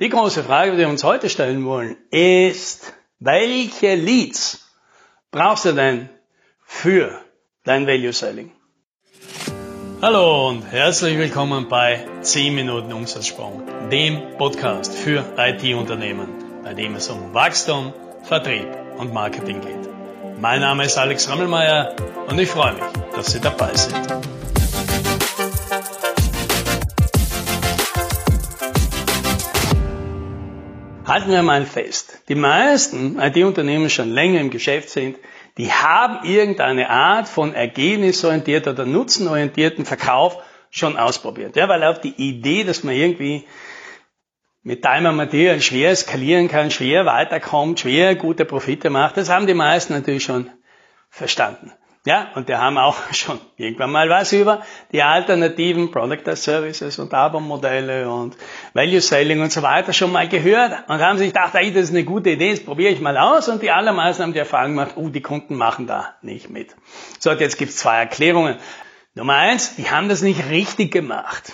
Die große Frage, die wir uns heute stellen wollen, ist, welche Leads brauchst du denn für dein Value Selling? Hallo und herzlich willkommen bei 10 Minuten Umsatzsprung, dem Podcast für IT-Unternehmen, bei dem es um Wachstum, Vertrieb und Marketing geht. Mein Name ist Alex Rammelmeier und ich freue mich, dass Sie dabei sind. Halten wir mal fest. Die meisten IT-Unternehmen schon länger im Geschäft sind, die haben irgendeine Art von ergebnisorientierter oder nutzenorientierten Verkauf schon ausprobiert. Ja, weil auch die Idee, dass man irgendwie mit Timer Material schwer skalieren kann, schwer weiterkommt, schwer gute Profite macht, das haben die meisten natürlich schon verstanden. Ja, und wir haben auch schon irgendwann mal was über die alternativen Product as Services und Abo-Modelle und Value Selling und so weiter schon mal gehört und haben sich gedacht, hey, das ist eine gute Idee, das probiere ich mal aus und die allermeisten haben die Erfahrung gemacht, oh, die Kunden machen da nicht mit. So, und jetzt gibt's zwei Erklärungen. Nummer eins, die haben das nicht richtig gemacht.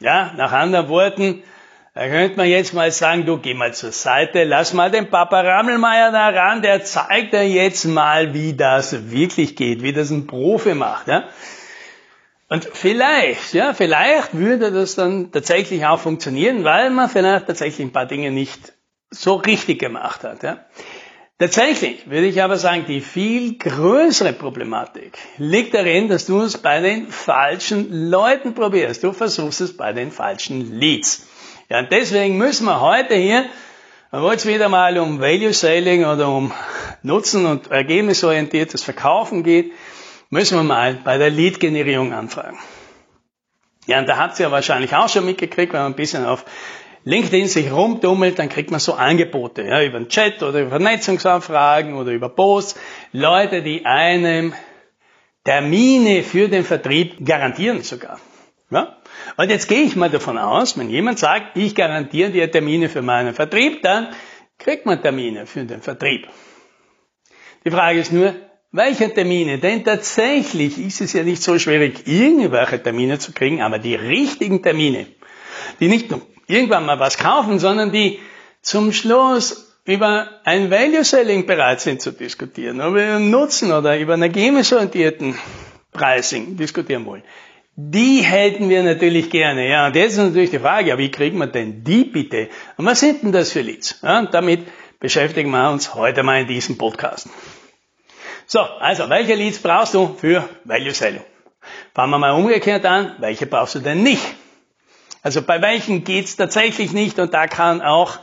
Ja, nach anderen Worten, da könnte man jetzt mal sagen, du geh mal zur Seite, lass mal den Papa Rammelmeier da ran, der zeigt dir jetzt mal, wie das wirklich geht, wie das ein Profi macht. Ja? Und vielleicht, ja, vielleicht würde das dann tatsächlich auch funktionieren, weil man vielleicht tatsächlich ein paar Dinge nicht so richtig gemacht hat. Ja? Tatsächlich würde ich aber sagen, die viel größere Problematik liegt darin, dass du es bei den falschen Leuten probierst. Du versuchst es bei den falschen Leads. Ja, und deswegen müssen wir heute hier, wo es wieder mal um Value Selling oder um Nutzen- und ergebnisorientiertes Verkaufen geht, müssen wir mal bei der Lead-Generierung anfragen. Ja, und da habt ihr ja wahrscheinlich auch schon mitgekriegt, wenn man ein bisschen auf LinkedIn sich rumdummelt, dann kriegt man so Angebote, ja, über den Chat oder über Vernetzungsanfragen oder über Posts. Leute, die einem Termine für den Vertrieb garantieren sogar. Ja? Und jetzt gehe ich mal davon aus, wenn jemand sagt, ich garantiere dir Termine für meinen Vertrieb, dann kriegt man Termine für den Vertrieb. Die Frage ist nur, welche Termine? Denn tatsächlich ist es ja nicht so schwierig, irgendwelche Termine zu kriegen, aber die richtigen Termine, die nicht nur irgendwann mal was kaufen, sondern die zum Schluss über ein Value Selling bereit sind zu diskutieren, über einen Nutzen oder über einen ergebnisorientierten Pricing diskutieren wollen. Die hätten wir natürlich gerne. Ja, und jetzt ist natürlich die Frage, ja, wie kriegen wir denn die bitte? Und was sind denn das für Leads? Ja, und damit beschäftigen wir uns heute mal in diesem Podcast. So, also, welche Leads brauchst du für Value Selling? Fangen wir mal umgekehrt an. Welche brauchst du denn nicht? Also, bei welchen geht's tatsächlich nicht? Und da kann auch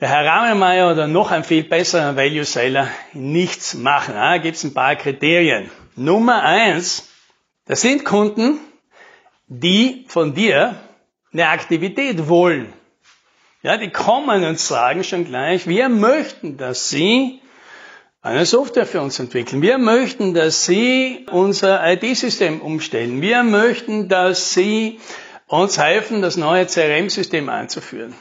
der Herr Rahmenmeier oder noch ein viel besserer Value Seller nichts machen. Da gibt's ein paar Kriterien. Nummer eins, das sind Kunden, die von dir eine Aktivität wollen. Ja, die kommen und sagen schon gleich, wir möchten, dass Sie eine Software für uns entwickeln. Wir möchten, dass Sie unser IT-System umstellen. Wir möchten, dass Sie uns helfen, das neue CRM-System einzuführen.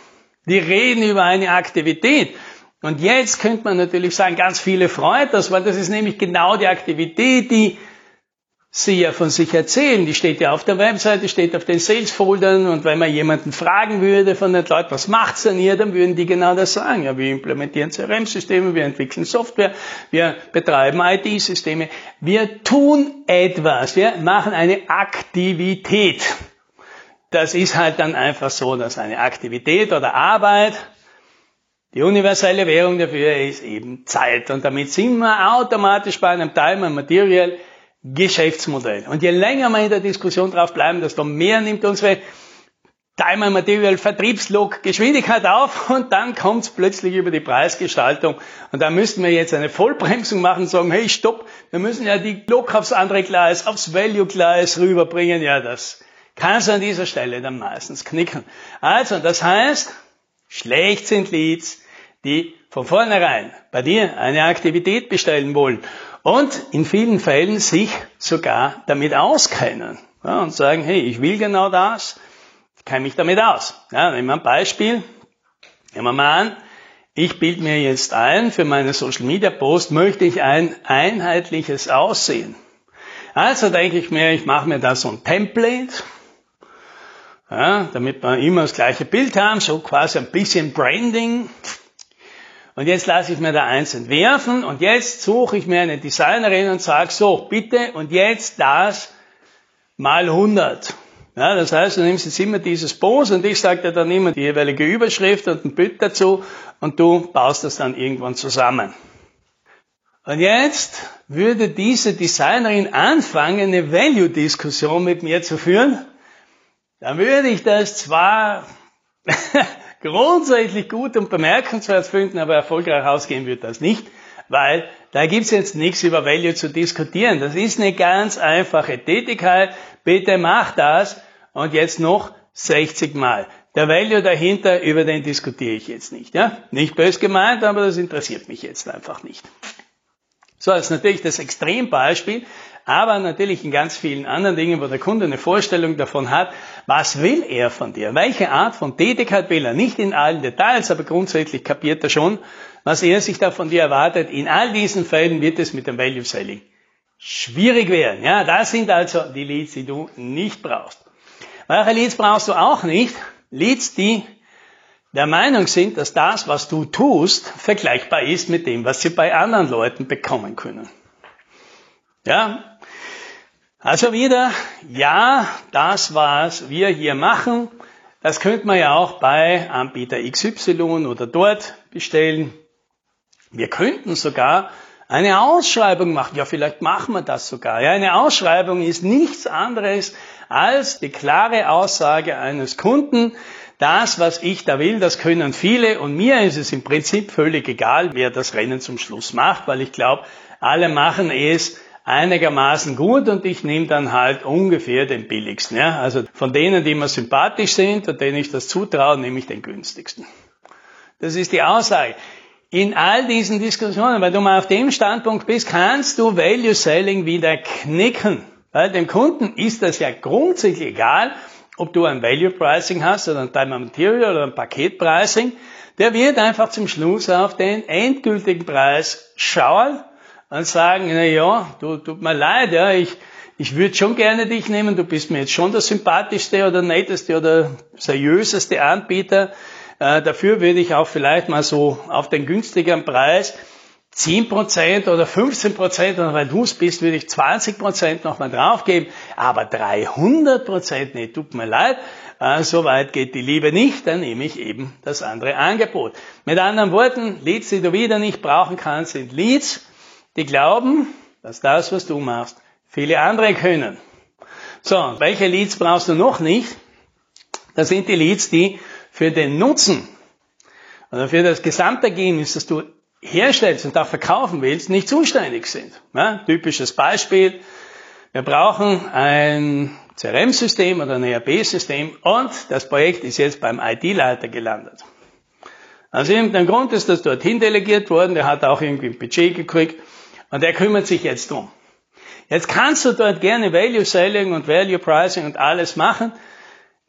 Die reden über eine Aktivität. Und jetzt könnte man natürlich sagen, ganz viele freut das, weil das ist nämlich genau die Aktivität, die sie ja von sich erzählen. Die steht ja auf der Webseite, steht auf den Sales-Foldern und wenn man jemanden fragen würde von den Leuten, was macht's denn hier, dann würden die genau das sagen. Ja, wir implementieren CRM-Systeme, wir entwickeln Software, wir betreiben IT-Systeme. Wir tun etwas, wir machen eine Aktivität. Das ist halt dann einfach so, dass eine Aktivität oder Arbeit die universelle Währung dafür ist eben Zeit. Und damit sind wir automatisch bei einem Time and Material Geschäftsmodell. Und je länger wir in der Diskussion drauf bleiben, desto mehr nimmt unsere Time Material Vertriebslog Geschwindigkeit auf und dann kommt es plötzlich über die Preisgestaltung und da müssten wir jetzt eine Vollbremsung machen sagen, hey stopp, wir müssen ja die Log aufs andere Gleis, aufs Value Gleis rüberbringen. Ja, das kann es an dieser Stelle dann meistens knicken. Also, das heißt, schlecht sind Leads, die von vornherein bei dir eine Aktivität bestellen wollen und in vielen Fällen sich sogar damit auskennen ja, und sagen, hey, ich will genau das, ich kenne mich damit aus. Ja, nehmen wir ein Beispiel. Nehmen wir mal an, ich bilde mir jetzt ein, für meine Social Media Post möchte ich ein einheitliches Aussehen. Also denke ich mir, ich mache mir da so ein Template, Ja, damit wir immer das gleiche Bild haben, so quasi ein bisschen Branding. Und jetzt lasse ich mir da eins entwerfen und jetzt suche ich mir eine Designerin und sage so, bitte und jetzt das mal 100. Ja, das heißt, du nimmst jetzt immer dieses Pose und ich sage dir dann immer die jeweilige Überschrift und ein Bild dazu und du baust das dann irgendwann zusammen. Und jetzt würde diese Designerin anfangen, eine Value-Diskussion mit mir zu führen dann würde ich das zwar grundsätzlich gut und bemerkenswert finden, aber erfolgreich ausgehen wird das nicht, weil da gibt's jetzt nichts über Value zu diskutieren. Das ist eine ganz einfache Tätigkeit. Bitte mach das und jetzt noch 60 Mal. Der Value dahinter, über den diskutiere ich jetzt nicht. Ja? Nicht bös gemeint, aber das interessiert mich jetzt einfach nicht. So, das ist natürlich das Extrembeispiel, aber natürlich in ganz vielen anderen Dingen, wo der Kunde eine Vorstellung davon hat, was will er von dir? Welche Art von Tätigkeit will er? Nicht in allen Details, aber grundsätzlich kapiert er schon, was er sich da von dir erwartet. In all diesen Fällen wird es mit dem Value Selling schwierig werden. Ja, das sind also die Leads, die du nicht brauchst. Welche Leads brauchst du auch nicht? Leads, die der Meinung sind, dass das, was du tust, vergleichbar ist mit dem, was sie bei anderen Leuten bekommen können. Ja, also wieder, ja, das, was wir hier machen, das könnte man ja auch bei Anbieter XY oder dort bestellen. Wir könnten sogar eine Ausschreibung machen. Ja, vielleicht machen wir das sogar. Ja, eine Ausschreibung ist nichts anderes als die klare Aussage eines Kunden. Das, was ich da will, das können viele und mir ist es im Prinzip völlig egal, wer das Rennen zum Schluss macht, weil ich glaube, alle machen es einigermaßen gut und ich nehme dann halt ungefähr den billigsten. Ja? Also von denen, die mir sympathisch sind und denen ich das zutraue, nehme ich den günstigsten. Das ist die Aussage. In all diesen Diskussionen, weil du mal auf dem Standpunkt bist, kannst du Value Selling wieder knicken. Weil dem Kunden ist das ja grundsätzlich egal, ob du ein Value Pricing hast oder ein Time Material oder ein Paket Pricing. Der wird einfach zum Schluss auf den endgültigen Preis schauen und sagen, na ja, du, tut mir leid, ja, ich, ich würde schon gerne dich nehmen, du bist mir jetzt schon der sympathischste oder netteste oder seriöseste Anbieter. Äh, dafür würde ich auch vielleicht mal so auf den günstigeren Preis 10% oder 15% oder weil du es bist, würde ich 20% nochmal draufgeben, aber 300% nicht, tut mir leid, äh, so weit geht die Liebe nicht, dann nehme ich eben das andere Angebot. Mit anderen Worten, Leads, die du wieder nicht brauchen kannst, sind Leads, die glauben, dass das, was du machst, viele andere können. So, welche Leads brauchst du noch nicht? Das sind die Leads, die für den Nutzen oder für das Gesamtergebnis, das du herstellst und auch verkaufen willst, nicht zuständig sind. Ja, typisches Beispiel. Wir brauchen ein CRM-System oder ein ERP-System und das Projekt ist jetzt beim IT-Leiter gelandet. Aus irgendeinem Grund ist das dorthin delegiert worden, der hat auch irgendwie ein Budget gekriegt und der kümmert sich jetzt drum. Jetzt kannst du dort gerne Value Selling und Value Pricing und alles machen.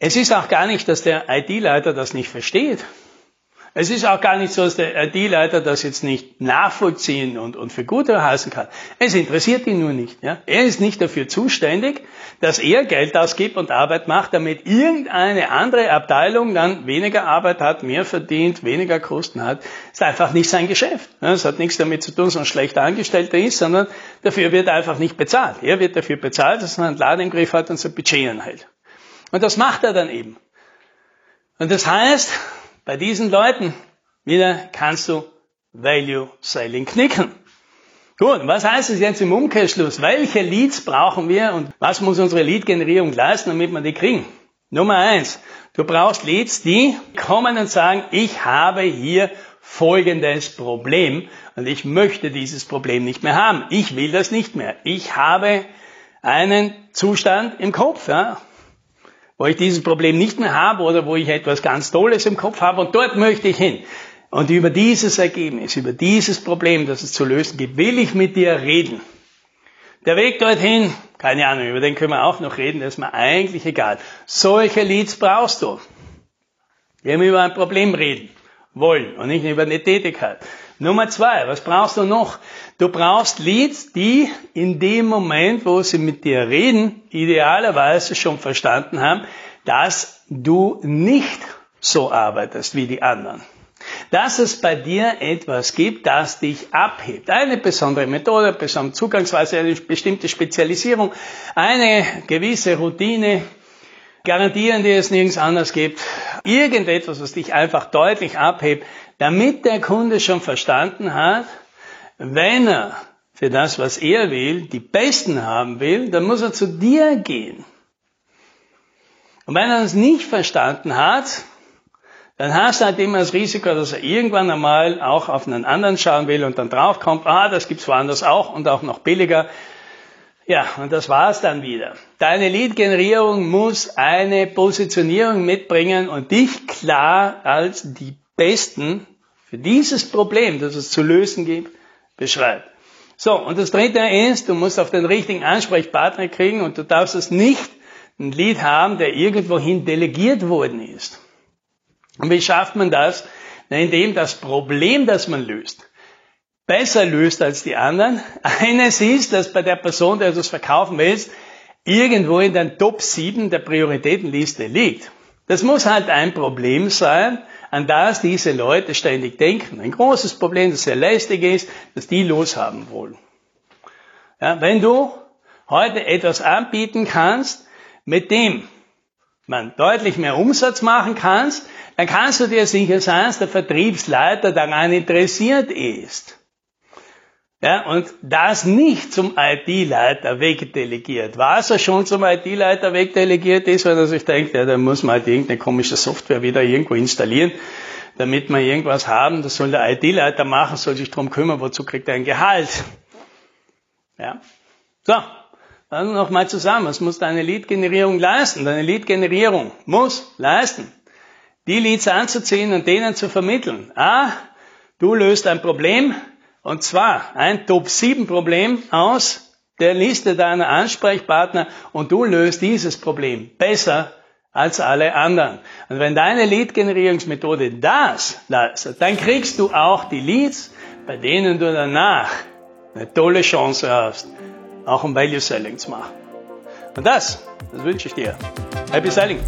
Es ist auch gar nicht, dass der IT-Leiter das nicht versteht. Es ist auch gar nicht so, dass der IT-Leiter das jetzt nicht nachvollziehen und, und für gut heißen kann. Es interessiert ihn nur nicht. Ja? Er ist nicht dafür zuständig, dass er Geld ausgibt und Arbeit macht, damit irgendeine andere Abteilung dann weniger Arbeit hat, mehr verdient, weniger Kosten hat. Das ist einfach nicht sein Geschäft. Es hat nichts damit zu tun, dass er ein schlechter Angestellter ist, sondern dafür wird er einfach nicht bezahlt. Er wird dafür bezahlt, dass er einen Laden im Griff hat und sein Budget anhält. Und das macht er dann eben. Und das heißt, bei diesen Leuten wieder kannst du Value Selling knicken. Gut, was heißt es jetzt im Umkehrschluss? Welche Leads brauchen wir und was muss unsere Lead-Generierung leisten, damit wir die kriegen? Nummer eins, du brauchst Leads, die kommen und sagen, ich habe hier folgendes Problem und ich möchte dieses Problem nicht mehr haben. Ich will das nicht mehr. Ich habe einen Zustand im Kopf. Ja? Wo ich dieses Problem nicht mehr habe oder wo ich etwas ganz Tolles im Kopf habe und dort möchte ich hin. Und über dieses Ergebnis, über dieses Problem, das es zu lösen gibt, will ich mit dir reden. Der Weg dorthin, keine Ahnung, über den können wir auch noch reden, das ist mir eigentlich egal. Solche Leads brauchst du. Wir haben über ein Problem reden wollen und nicht über eine Tätigkeit. Nummer zwei, was brauchst du noch? Du brauchst Leads, die in dem Moment, wo sie mit dir reden, idealerweise schon verstanden haben, dass du nicht so arbeitest wie die anderen. Dass es bei dir etwas gibt, das dich abhebt. Eine besondere Methode, besondere Zugangsweise, eine bestimmte Spezialisierung, eine gewisse Routine, garantieren, die es nirgends anders gibt. Irgendetwas, was dich einfach deutlich abhebt, damit der Kunde schon verstanden hat, wenn er für das, was er will, die Besten haben will, dann muss er zu dir gehen. Und wenn er das nicht verstanden hat, dann hast du halt immer das Risiko, dass er irgendwann einmal auch auf einen anderen schauen will und dann draufkommt, ah, das gibt's woanders auch und auch noch billiger. Ja, und das war's dann wieder. Deine Lead-Generierung muss eine Positionierung mitbringen und dich klar als die Besten für dieses Problem, das es zu lösen gibt, beschreibt. So, und das dritte ist, du musst auf den richtigen Ansprechpartner kriegen und du darfst es nicht ein Lied haben, der irgendwohin delegiert worden ist. Und wie schafft man das? Na, indem das Problem, das man löst, besser löst als die anderen. Eines ist, dass bei der Person, der du es verkaufen willst, irgendwo in den Top 7 der Prioritätenliste liegt. Das muss halt ein Problem sein, an das diese Leute ständig denken. Ein großes Problem, das sehr lästig ist, dass die loshaben wollen. Ja, wenn du heute etwas anbieten kannst, mit dem man deutlich mehr Umsatz machen kannst, dann kannst du dir sicher sein, dass der Vertriebsleiter daran interessiert ist. Ja, und das nicht zum IT-Leiter wegdelegiert. Was er schon zum IT-Leiter wegdelegiert ist, weil er sich denkt, ja, da muss man halt irgendeine komische Software wieder irgendwo installieren, damit wir irgendwas haben. Das soll der IT-Leiter machen, soll sich drum kümmern, wozu kriegt er ein Gehalt. Ja. So. Dann nochmal zusammen. Was muss deine Lead-Generierung leisten? Deine Lead-Generierung muss leisten die Leads anzuziehen und denen zu vermitteln. Ah, du löst ein Problem, und zwar ein Top-7-Problem aus der Liste deiner Ansprechpartner und du löst dieses Problem besser als alle anderen. Und wenn deine Lead-Generierungsmethode das leistet, dann kriegst du auch die Leads, bei denen du danach eine tolle Chance hast, auch um Value Selling zu machen. Und das, das wünsche ich dir. Happy Selling!